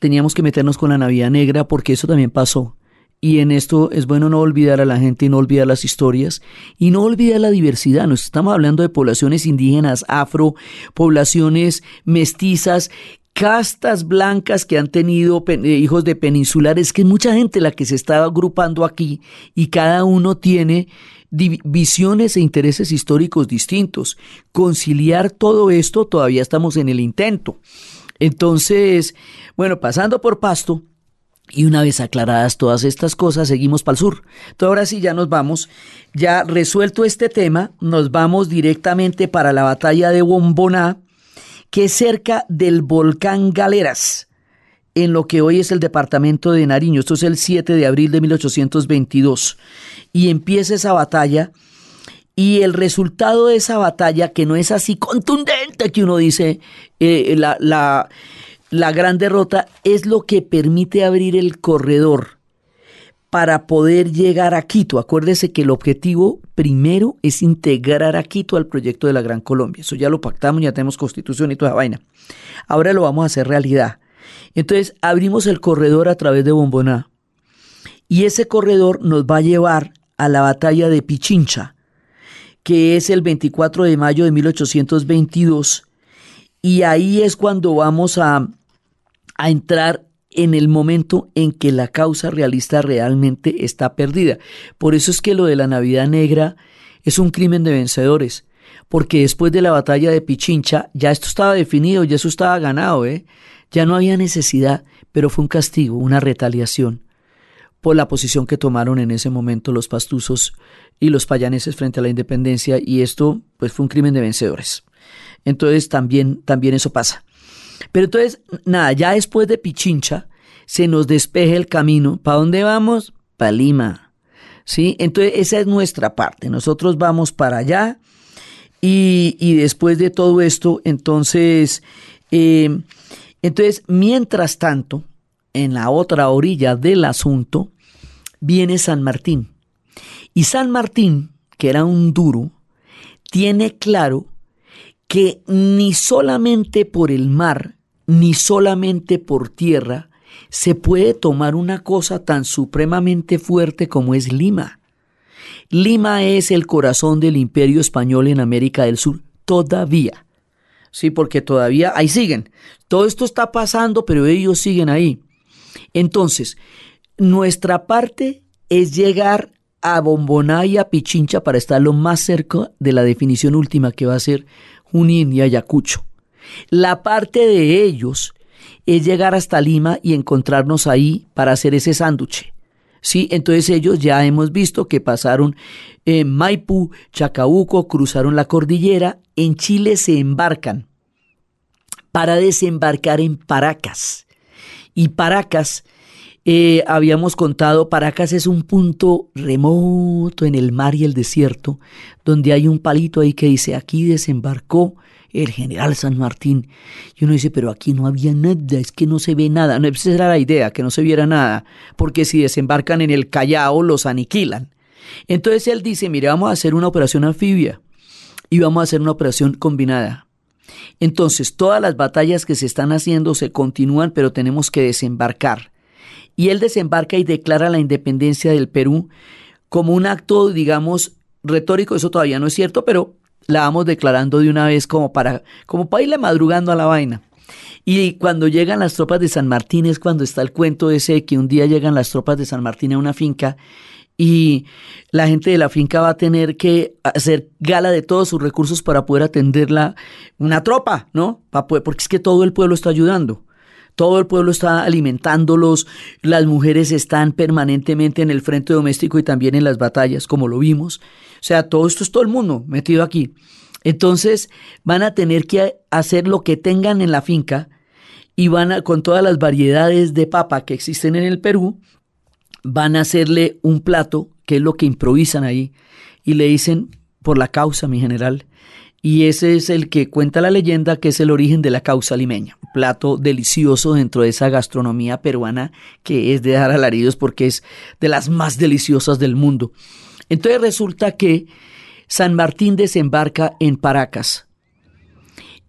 teníamos que meternos con la Navidad Negra porque eso también pasó. Y en esto es bueno no olvidar a la gente y no olvidar las historias y no olvidar la diversidad. Nos estamos hablando de poblaciones indígenas, afro, poblaciones mestizas, castas blancas que han tenido eh, hijos de peninsulares, que es mucha gente la que se está agrupando aquí y cada uno tiene visiones e intereses históricos distintos. Conciliar todo esto todavía estamos en el intento. Entonces, bueno, pasando por Pasto, y una vez aclaradas todas estas cosas, seguimos para el sur. Entonces, ahora sí ya nos vamos. Ya resuelto este tema, nos vamos directamente para la batalla de Bomboná, que es cerca del volcán Galeras, en lo que hoy es el departamento de Nariño. Esto es el 7 de abril de 1822. Y empieza esa batalla. Y el resultado de esa batalla, que no es así contundente que uno dice, eh, la, la la gran derrota es lo que permite abrir el corredor para poder llegar a Quito. Acuérdese que el objetivo primero es integrar a Quito al proyecto de la Gran Colombia. Eso ya lo pactamos, ya tenemos constitución y toda la vaina. Ahora lo vamos a hacer realidad. Entonces abrimos el corredor a través de Bomboná. Y ese corredor nos va a llevar a la batalla de Pichincha, que es el 24 de mayo de 1822. Y ahí es cuando vamos a a entrar en el momento en que la causa realista realmente está perdida. Por eso es que lo de la Navidad Negra es un crimen de vencedores, porque después de la batalla de Pichincha ya esto estaba definido, ya eso estaba ganado, ¿eh? ya no había necesidad, pero fue un castigo, una retaliación por la posición que tomaron en ese momento los pastuzos y los payaneses frente a la independencia y esto pues fue un crimen de vencedores. Entonces también, también eso pasa. Pero entonces, nada, ya después de Pichincha, se nos despeje el camino. ¿Para dónde vamos? Para Lima. ¿Sí? Entonces, esa es nuestra parte. Nosotros vamos para allá Y, después de todo esto, entonces, eh, entonces, mientras tanto, en la otra orilla del asunto, viene San Martín. Y San Martín, que era un duro, tiene claro que ni solamente por el mar, ni solamente por tierra, se puede tomar una cosa tan supremamente fuerte como es Lima. Lima es el corazón del imperio español en América del Sur, todavía. Sí, porque todavía ahí siguen. Todo esto está pasando, pero ellos siguen ahí. Entonces, nuestra parte es llegar a Bomboná y a Pichincha para estar lo más cerca de la definición última que va a ser Junín y Ayacucho. La parte de ellos es llegar hasta Lima y encontrarnos ahí para hacer ese sándwich. Sí, entonces ellos ya hemos visto que pasaron en Maipú, Chacabuco, cruzaron la cordillera, en Chile se embarcan para desembarcar en Paracas. Y Paracas, eh, habíamos contado, Paracas es un punto remoto en el mar y el desierto, donde hay un palito ahí que dice, aquí desembarcó el general San Martín. Y uno dice, pero aquí no había nada, es que no se ve nada. No, esa era la idea, que no se viera nada, porque si desembarcan en el Callao los aniquilan. Entonces él dice, mire, vamos a hacer una operación anfibia y vamos a hacer una operación combinada. Entonces, todas las batallas que se están haciendo se continúan, pero tenemos que desembarcar. Y él desembarca y declara la independencia del Perú como un acto, digamos, retórico, eso todavía no es cierto, pero la vamos declarando de una vez como para, como para irle madrugando a la vaina. Y cuando llegan las tropas de San Martín es cuando está el cuento ese que un día llegan las tropas de San Martín a una finca y la gente de la finca va a tener que hacer gala de todos sus recursos para poder atenderla una tropa, ¿no? porque es que todo el pueblo está ayudando. Todo el pueblo está alimentándolos, las mujeres están permanentemente en el frente doméstico y también en las batallas, como lo vimos. O sea, todo esto es todo el mundo metido aquí. Entonces van a tener que hacer lo que tengan en la finca y van a, con todas las variedades de papa que existen en el Perú, van a hacerle un plato, que es lo que improvisan ahí, y le dicen, por la causa, mi general. Y ese es el que cuenta la leyenda que es el origen de la causa limeña. Plato delicioso dentro de esa gastronomía peruana que es de dar alaridos porque es de las más deliciosas del mundo. Entonces resulta que San Martín desembarca en Paracas.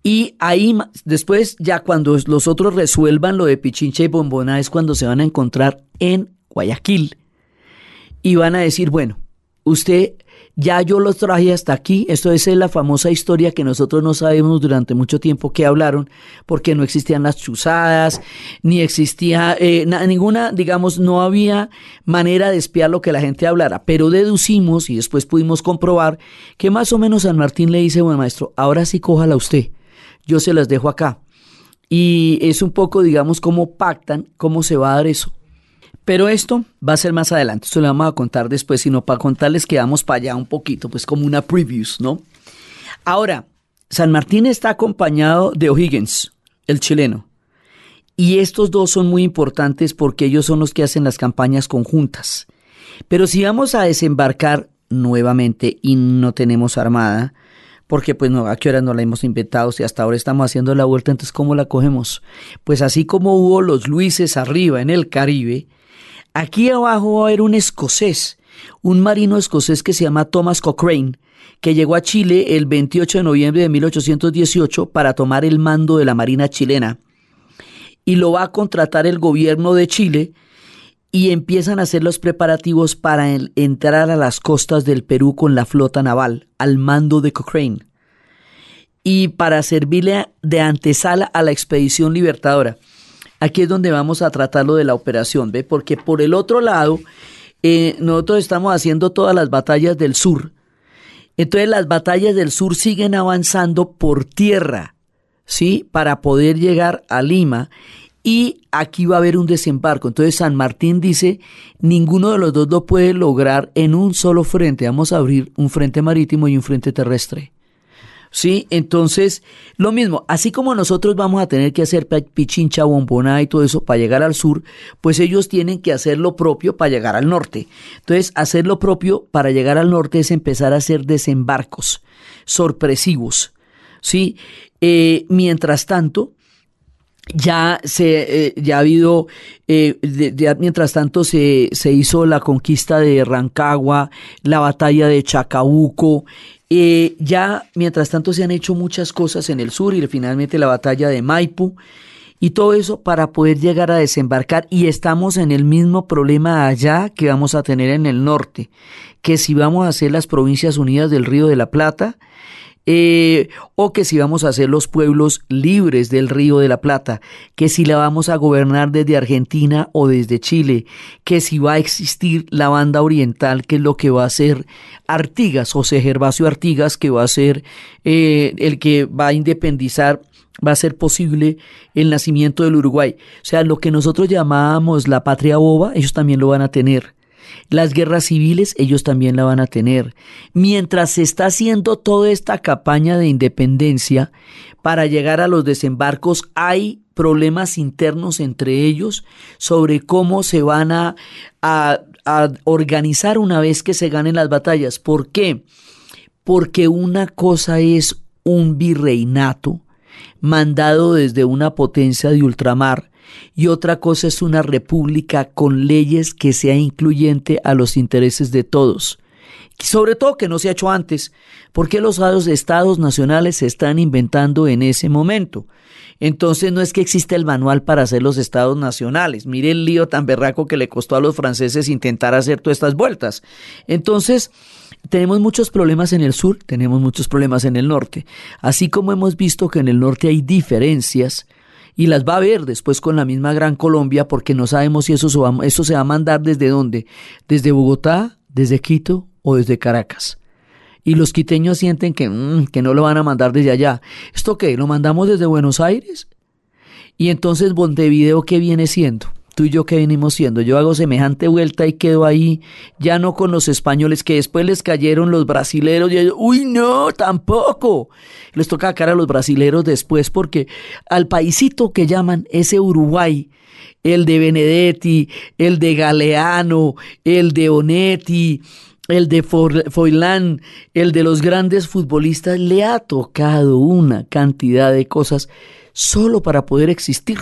Y ahí después, ya cuando los otros resuelvan lo de Pichincha y Bombona, es cuando se van a encontrar en Guayaquil. Y van a decir, bueno, usted ya yo los traje hasta aquí. Esto es la famosa historia que nosotros no sabemos durante mucho tiempo que hablaron, porque no existían las chuzadas, ni existía eh, ninguna, digamos, no había manera de espiar lo que la gente hablara. Pero deducimos y después pudimos comprobar que más o menos San Martín le dice, bueno, maestro, ahora sí cójala usted. Yo se las dejo acá. Y es un poco, digamos, cómo pactan, cómo se va a dar eso. Pero esto va a ser más adelante, esto lo vamos a contar después, sino para contarles que vamos para allá un poquito, pues como una previews, ¿no? Ahora, San Martín está acompañado de O'Higgins, el chileno. Y estos dos son muy importantes porque ellos son los que hacen las campañas conjuntas. Pero si vamos a desembarcar nuevamente y no tenemos armada, porque pues no, a qué hora no la hemos inventado, si hasta ahora estamos haciendo la vuelta, entonces ¿cómo la cogemos? Pues así como hubo los Luises arriba en el Caribe, Aquí abajo va a haber un escocés, un marino escocés que se llama Thomas Cochrane, que llegó a Chile el 28 de noviembre de 1818 para tomar el mando de la Marina chilena. Y lo va a contratar el gobierno de Chile y empiezan a hacer los preparativos para entrar a las costas del Perú con la flota naval, al mando de Cochrane, y para servirle de antesala a la expedición libertadora. Aquí es donde vamos a tratar lo de la operación, ¿ve? Porque por el otro lado, eh, nosotros estamos haciendo todas las batallas del sur. Entonces las batallas del sur siguen avanzando por tierra, ¿sí? Para poder llegar a Lima. Y aquí va a haber un desembarco. Entonces San Martín dice, ninguno de los dos lo puede lograr en un solo frente. Vamos a abrir un frente marítimo y un frente terrestre. ¿Sí? Entonces, lo mismo, así como nosotros vamos a tener que hacer Pichincha, Bomboná y todo eso para llegar al sur, pues ellos tienen que hacer lo propio para llegar al norte. Entonces, hacer lo propio para llegar al norte es empezar a hacer desembarcos sorpresivos, ¿sí? Eh, mientras tanto, ya se eh, ya ha habido eh, mientras tanto se, se, hizo la conquista de Rancagua la batalla de Chacabuco eh, ya, mientras tanto, se han hecho muchas cosas en el sur y finalmente la batalla de Maipú y todo eso para poder llegar a desembarcar y estamos en el mismo problema allá que vamos a tener en el norte, que si vamos a hacer las provincias unidas del Río de la Plata, eh, o que si vamos a hacer los pueblos libres del Río de la Plata, que si la vamos a gobernar desde Argentina o desde Chile, que si va a existir la banda oriental, que es lo que va a ser Artigas, José Gervasio Artigas, que va a ser eh, el que va a independizar va a ser posible el nacimiento del Uruguay. O sea, lo que nosotros llamábamos la patria boba, ellos también lo van a tener. Las guerras civiles ellos también la van a tener. Mientras se está haciendo toda esta campaña de independencia para llegar a los desembarcos, hay problemas internos entre ellos sobre cómo se van a, organizar una vez que se ganen las batallas. ¿Por qué? Porque una cosa es un virreinato mandado desde una potencia de ultramar y otra cosa es una república con leyes que sea incluyente a los intereses de todos. Sobre todo que no se ha hecho antes, porque los estados nacionales se están inventando en ese momento. Entonces no es que exista el manual para hacer los estados nacionales. Mire el lío tan berraco que le costó a los franceses intentar hacer todas estas vueltas. Entonces, tenemos muchos problemas en el sur, tenemos muchos problemas en el norte. Así como hemos visto que en el norte hay diferencias, y las va a ver después con la misma Gran Colombia porque no sabemos si eso se va, eso se va a mandar desde dónde, desde Bogotá, desde Quito o desde Caracas. Y los quiteños sienten que, mm, que no lo van a mandar desde allá. ¿Esto qué? ¿Lo mandamos desde Buenos Aires? Y entonces Montevideo, ¿qué viene siendo? Tú y yo que venimos siendo. Yo hago semejante vuelta y quedo ahí, ya no con los españoles, que después les cayeron los brasileros y ellos, uy, no, tampoco. Les toca cara a los brasileros después porque al paisito que llaman ese Uruguay, el de Benedetti, el de Galeano, el de Onetti, el de Foilán, el de los grandes futbolistas, le ha tocado una cantidad de cosas solo para poder existir.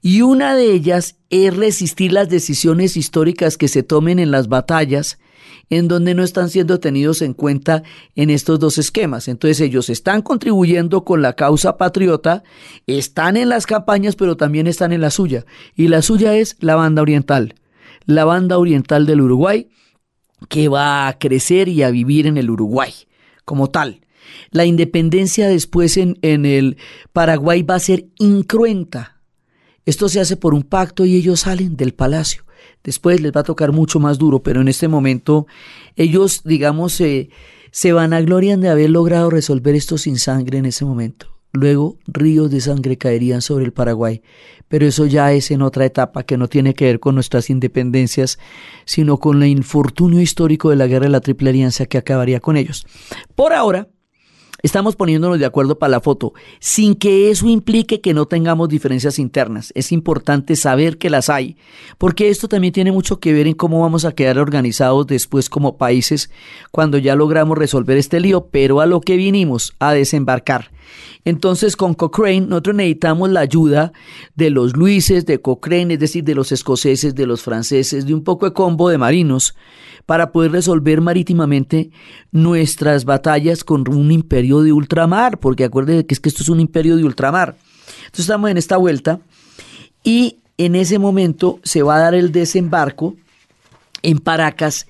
Y una de ellas es resistir las decisiones históricas que se tomen en las batallas, en donde no están siendo tenidos en cuenta en estos dos esquemas. Entonces ellos están contribuyendo con la causa patriota, están en las campañas, pero también están en la suya. Y la suya es la banda oriental, la banda oriental del Uruguay, que va a crecer y a vivir en el Uruguay como tal. La independencia después en, en el Paraguay va a ser incruenta esto se hace por un pacto y ellos salen del palacio. Después les va a tocar mucho más duro, pero en este momento ellos, digamos, se vanaglorian de haber logrado resolver esto sin sangre en ese momento. Luego ríos de sangre caerían sobre el Paraguay, pero eso ya es en otra etapa que no tiene que ver con nuestras independencias, sino con el infortunio histórico de la guerra de la Triple Alianza que acabaría con ellos. Por ahora, Estamos poniéndonos de acuerdo para la foto, sin que eso implique que no tengamos diferencias internas. Es importante saber que las hay, porque esto también tiene mucho que ver en cómo vamos a quedar organizados después como países cuando ya logramos resolver este lío, pero a lo que vinimos, a desembarcar. Entonces con Cochrane nosotros necesitamos la ayuda de los Luises, de Cochrane, es decir, de los escoceses, de los franceses, de un poco de combo de marinos para poder resolver marítimamente nuestras batallas con un imperio de ultramar, porque acuérdense que es que esto es un imperio de ultramar. Entonces estamos en esta vuelta y en ese momento se va a dar el desembarco en Paracas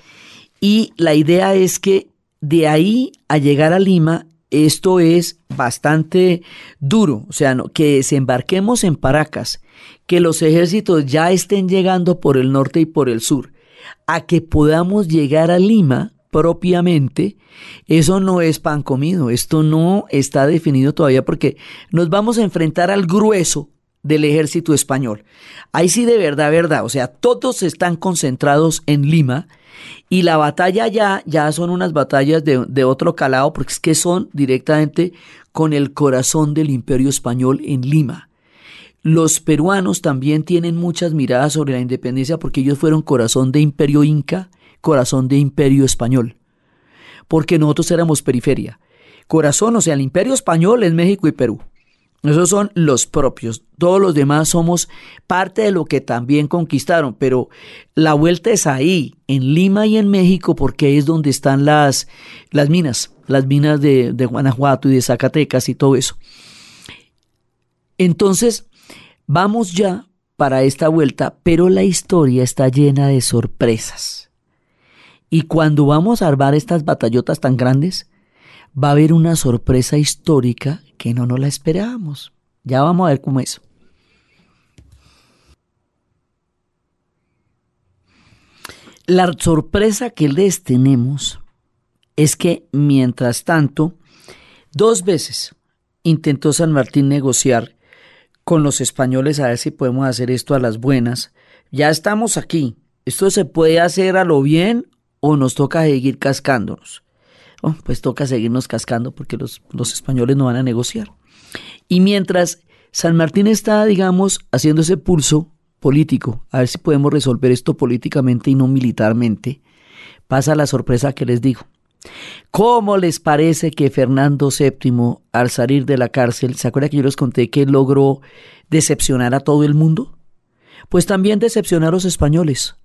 y la idea es que de ahí a llegar a Lima esto es bastante duro, o sea, que desembarquemos en Paracas, que los ejércitos ya estén llegando por el norte y por el sur, a que podamos llegar a Lima propiamente, eso no es pan comido, esto no está definido todavía porque nos vamos a enfrentar al grueso, del ejército español. Ahí sí de verdad, verdad, o sea, todos están concentrados en Lima y la batalla ya, ya son unas batallas de, de otro calado porque es que son directamente con el corazón del imperio español en Lima. Los peruanos también tienen muchas miradas sobre la independencia porque ellos fueron corazón de imperio inca, corazón de imperio español, porque nosotros éramos periferia. Corazón, o sea, el imperio español es México y Perú. Esos son los propios. Todos los demás somos parte de lo que también conquistaron, pero la vuelta es ahí, en Lima y en México, porque es donde están las, las minas, las minas de, de Guanajuato y de Zacatecas y todo eso. Entonces, vamos ya para esta vuelta, pero la historia está llena de sorpresas. Y cuando vamos a armar estas batallotas tan grandes, va a haber una sorpresa histórica que no nos la esperábamos. Ya vamos a ver cómo es. La sorpresa que les tenemos es que, mientras tanto, dos veces intentó San Martín negociar con los españoles a ver si podemos hacer esto a las buenas. Ya estamos aquí. Esto se puede hacer a lo bien o nos toca seguir cascándonos. Oh, pues toca seguirnos cascando porque los, los españoles no van a negociar. Y mientras San Martín está, digamos, haciendo ese pulso político, a ver si podemos resolver esto políticamente y no militarmente, pasa la sorpresa que les digo. ¿Cómo les parece que Fernando VII, al salir de la cárcel, ¿se acuerda que yo les conté que logró decepcionar a todo el mundo? Pues también decepcionar a los españoles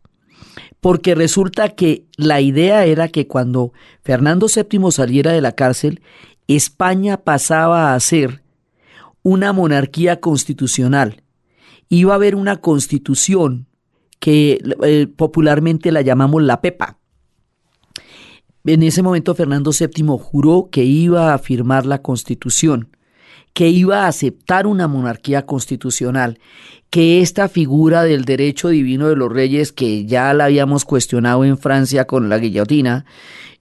porque resulta que la idea era que cuando Fernando VII saliera de la cárcel, España pasaba a ser una monarquía constitucional. Iba a haber una constitución que eh, popularmente la llamamos la PEPA. En ese momento Fernando VII juró que iba a firmar la constitución que iba a aceptar una monarquía constitucional, que esta figura del derecho divino de los reyes, que ya la habíamos cuestionado en Francia con la guillotina,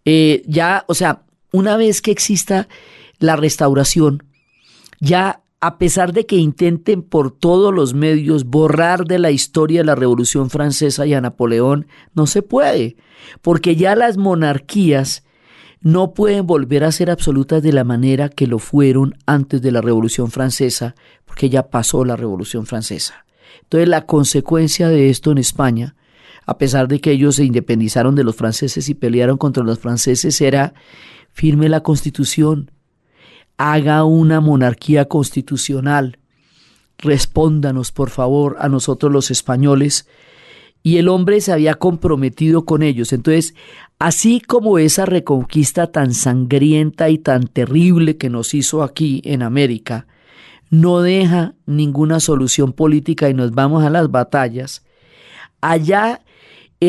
eh, ya, o sea, una vez que exista la restauración, ya a pesar de que intenten por todos los medios borrar de la historia la Revolución Francesa y a Napoleón, no se puede, porque ya las monarquías no pueden volver a ser absolutas de la manera que lo fueron antes de la Revolución Francesa, porque ya pasó la Revolución Francesa. Entonces la consecuencia de esto en España, a pesar de que ellos se independizaron de los franceses y pelearon contra los franceses, era firme la constitución, haga una monarquía constitucional, respóndanos por favor a nosotros los españoles, y el hombre se había comprometido con ellos. Entonces, así como esa reconquista tan sangrienta y tan terrible que nos hizo aquí en América, no deja ninguna solución política y nos vamos a las batallas, allá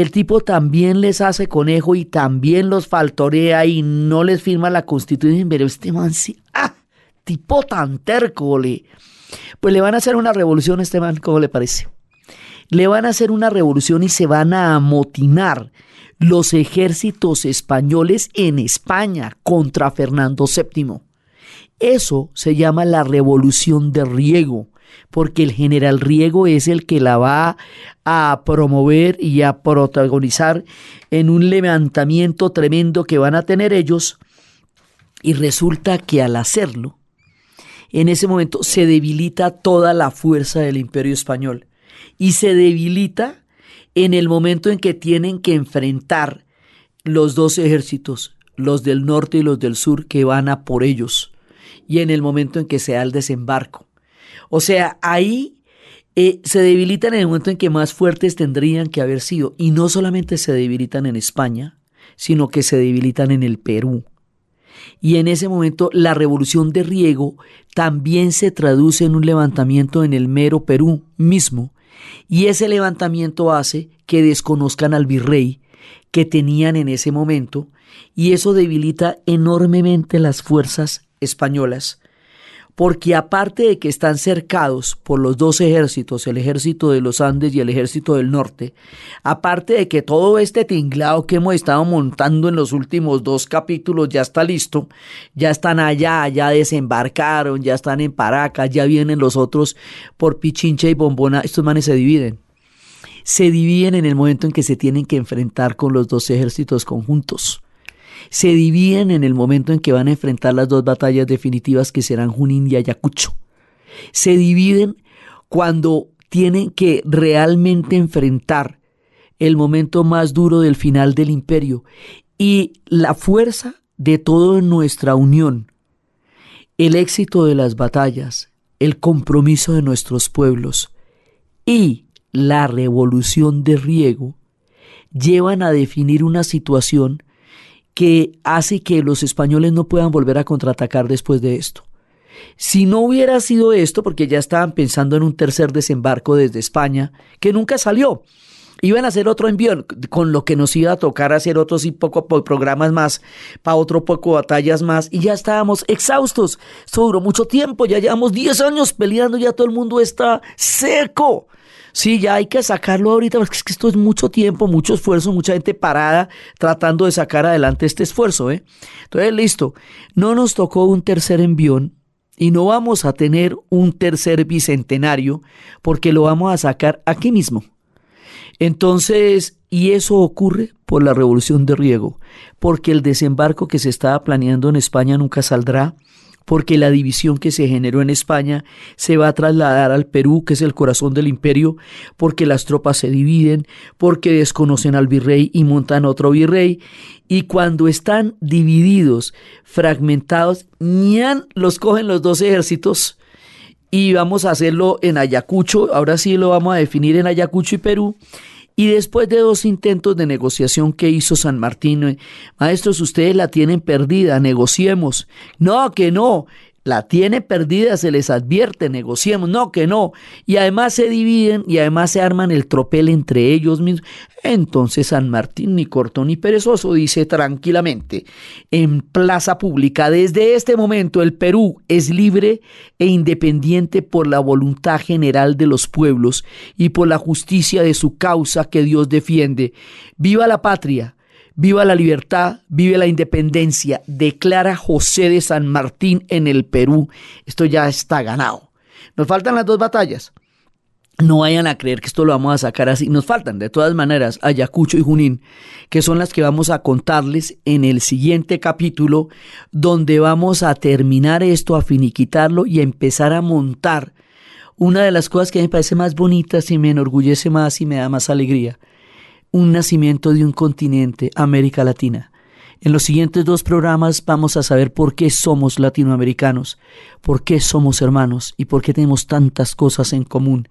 el tipo también les hace conejo y también los faltorea y no les firma la constitución. Pero este man sí, ¡ah! Tipo tan terco, Pues le van a hacer una revolución a este man, ¿cómo le parece? le van a hacer una revolución y se van a amotinar los ejércitos españoles en España contra Fernando VII. Eso se llama la revolución de Riego, porque el general Riego es el que la va a promover y a protagonizar en un levantamiento tremendo que van a tener ellos. Y resulta que al hacerlo, en ese momento se debilita toda la fuerza del imperio español y se debilita en el momento en que tienen que enfrentar los dos ejércitos, los del norte y los del sur, que van a por ellos, y en el momento en que se da el desembarco. O sea, ahí eh, se debilitan en el momento en que más fuertes tendrían que haber sido, y no solamente se debilitan en España, sino que se debilitan en el Perú. Y en ese momento la revolución de Riego también se traduce en un levantamiento en el mero Perú mismo, y ese levantamiento hace que desconozcan al virrey que tenían en ese momento. Y eso debilita enormemente las fuerzas españolas porque aparte de que están cercados por los dos ejércitos, el ejército de los Andes y el ejército del norte, aparte de que todo este tinglado que hemos estado montando en los últimos dos capítulos ya está listo, ya están allá, ya desembarcaron, ya están en Paracas, ya vienen los otros por Pichincha y Bombona, estos manes se dividen. Se dividen en el momento en que se tienen que enfrentar con los dos ejércitos conjuntos se dividen en el momento en que van a enfrentar las dos batallas definitivas que serán Junín y Ayacucho. Se dividen cuando tienen que realmente enfrentar el momento más duro del final del imperio y la fuerza de toda nuestra unión, el éxito de las batallas, el compromiso de nuestros pueblos y la revolución de riego llevan a definir una situación que hace que los españoles no puedan volver a contraatacar después de esto. Si no hubiera sido esto, porque ya estaban pensando en un tercer desembarco desde España, que nunca salió, iban a hacer otro envío, con lo que nos iba a tocar hacer otros y poco programas más, para otro poco batallas más, y ya estábamos exhaustos. Esto duró mucho tiempo, ya llevamos 10 años peleando, ya todo el mundo está seco. Sí, ya hay que sacarlo ahorita, porque es que esto es mucho tiempo, mucho esfuerzo, mucha gente parada tratando de sacar adelante este esfuerzo. ¿eh? Entonces, listo, no nos tocó un tercer envión y no vamos a tener un tercer bicentenario porque lo vamos a sacar aquí mismo. Entonces, y eso ocurre por la revolución de Riego, porque el desembarco que se estaba planeando en España nunca saldrá, porque la división que se generó en España se va a trasladar al Perú, que es el corazón del imperio, porque las tropas se dividen, porque desconocen al virrey y montan otro virrey, y cuando están divididos, fragmentados, ñan, los cogen los dos ejércitos, y vamos a hacerlo en Ayacucho, ahora sí lo vamos a definir en Ayacucho y Perú, y después de dos intentos de negociación que hizo San Martín, maestros, ustedes la tienen perdida, negociemos. No, que no la tiene perdida, se les advierte, negociemos, no, que no. Y además se dividen y además se arman el tropel entre ellos mismos. Entonces San Martín, ni corto ni perezoso, dice tranquilamente, en plaza pública, desde este momento el Perú es libre e independiente por la voluntad general de los pueblos y por la justicia de su causa que Dios defiende. Viva la patria Viva la libertad, vive la independencia, declara José de San Martín en el Perú. Esto ya está ganado. Nos faltan las dos batallas. No vayan a creer que esto lo vamos a sacar así. Nos faltan, de todas maneras, Ayacucho y Junín, que son las que vamos a contarles en el siguiente capítulo, donde vamos a terminar esto, a finiquitarlo y a empezar a montar una de las cosas que me parece más bonitas y me enorgullece más y me da más alegría un nacimiento de un continente, América Latina. En los siguientes dos programas vamos a saber por qué somos latinoamericanos, por qué somos hermanos y por qué tenemos tantas cosas en común.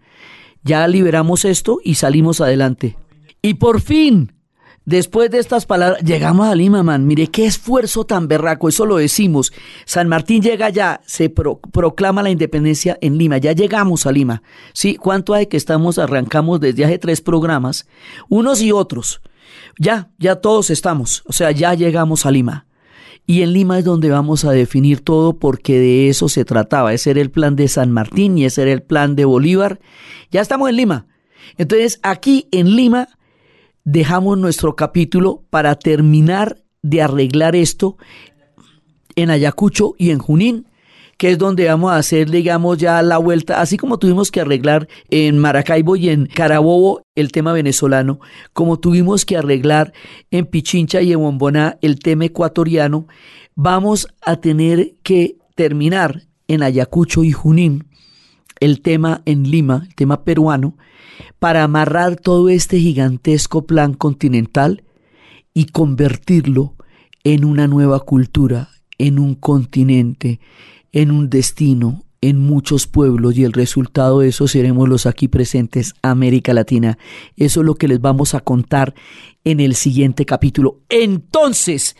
Ya liberamos esto y salimos adelante. Y por fin, Después de estas palabras, llegamos a Lima, man. Mire qué esfuerzo tan berraco, eso lo decimos. San Martín llega ya, se proclama la independencia en Lima, ya llegamos a Lima. Sí, ¿cuánto hay que estamos? Arrancamos desde hace tres programas, unos y otros. Ya, ya todos estamos, o sea, ya llegamos a Lima. Y en Lima es donde vamos a definir todo porque de eso se trataba. Ese era el plan de San Martín y ese era el plan de Bolívar. Ya estamos en Lima. Entonces, aquí en Lima dejamos nuestro capítulo para terminar de arreglar esto en Ayacucho y en Junín, que es donde vamos a hacer, digamos, ya la vuelta, así como tuvimos que arreglar en Maracaibo y en Carabobo el tema venezolano, como tuvimos que arreglar en Pichincha y en Bomboná el tema ecuatoriano, vamos a tener que terminar en Ayacucho y Junín el tema en Lima, el tema peruano, para amarrar todo este gigantesco plan continental y convertirlo en una nueva cultura, en un continente, en un destino, en muchos pueblos y el resultado de eso seremos los aquí presentes, América Latina. Eso es lo que les vamos a contar en el siguiente capítulo. Entonces,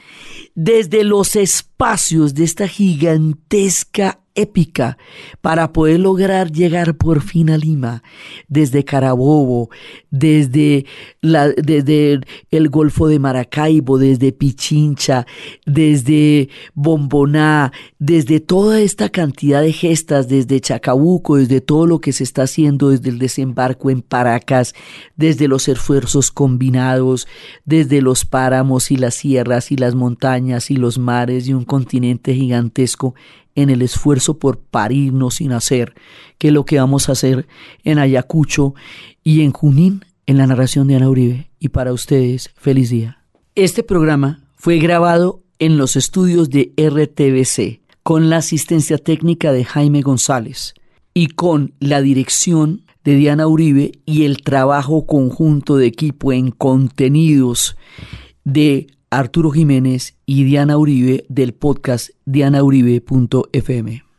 desde los espacios de esta gigantesca épica para poder lograr llegar por fin a Lima, desde Carabobo, desde, el Golfo de Maracaibo, desde Pichincha, desde Bomboná, desde toda esta cantidad de gestas, desde Chacabuco, desde todo lo que se está haciendo, desde el desembarco en Paracas, desde los esfuerzos combinados, desde los páramos y las sierras y las montañas y los mares y un continente gigantesco en el esfuerzo por parirnos sin hacer, que es lo que vamos a hacer en Ayacucho y en Junín en la narración de Ana Uribe. Y para ustedes, feliz día. Este programa fue grabado en los estudios de RTBC con la asistencia técnica de Jaime González y con la dirección de Diana Uribe y el trabajo conjunto de equipo en contenidos de Arturo Jiménez y Diana Uribe del podcast dianauribe.fm.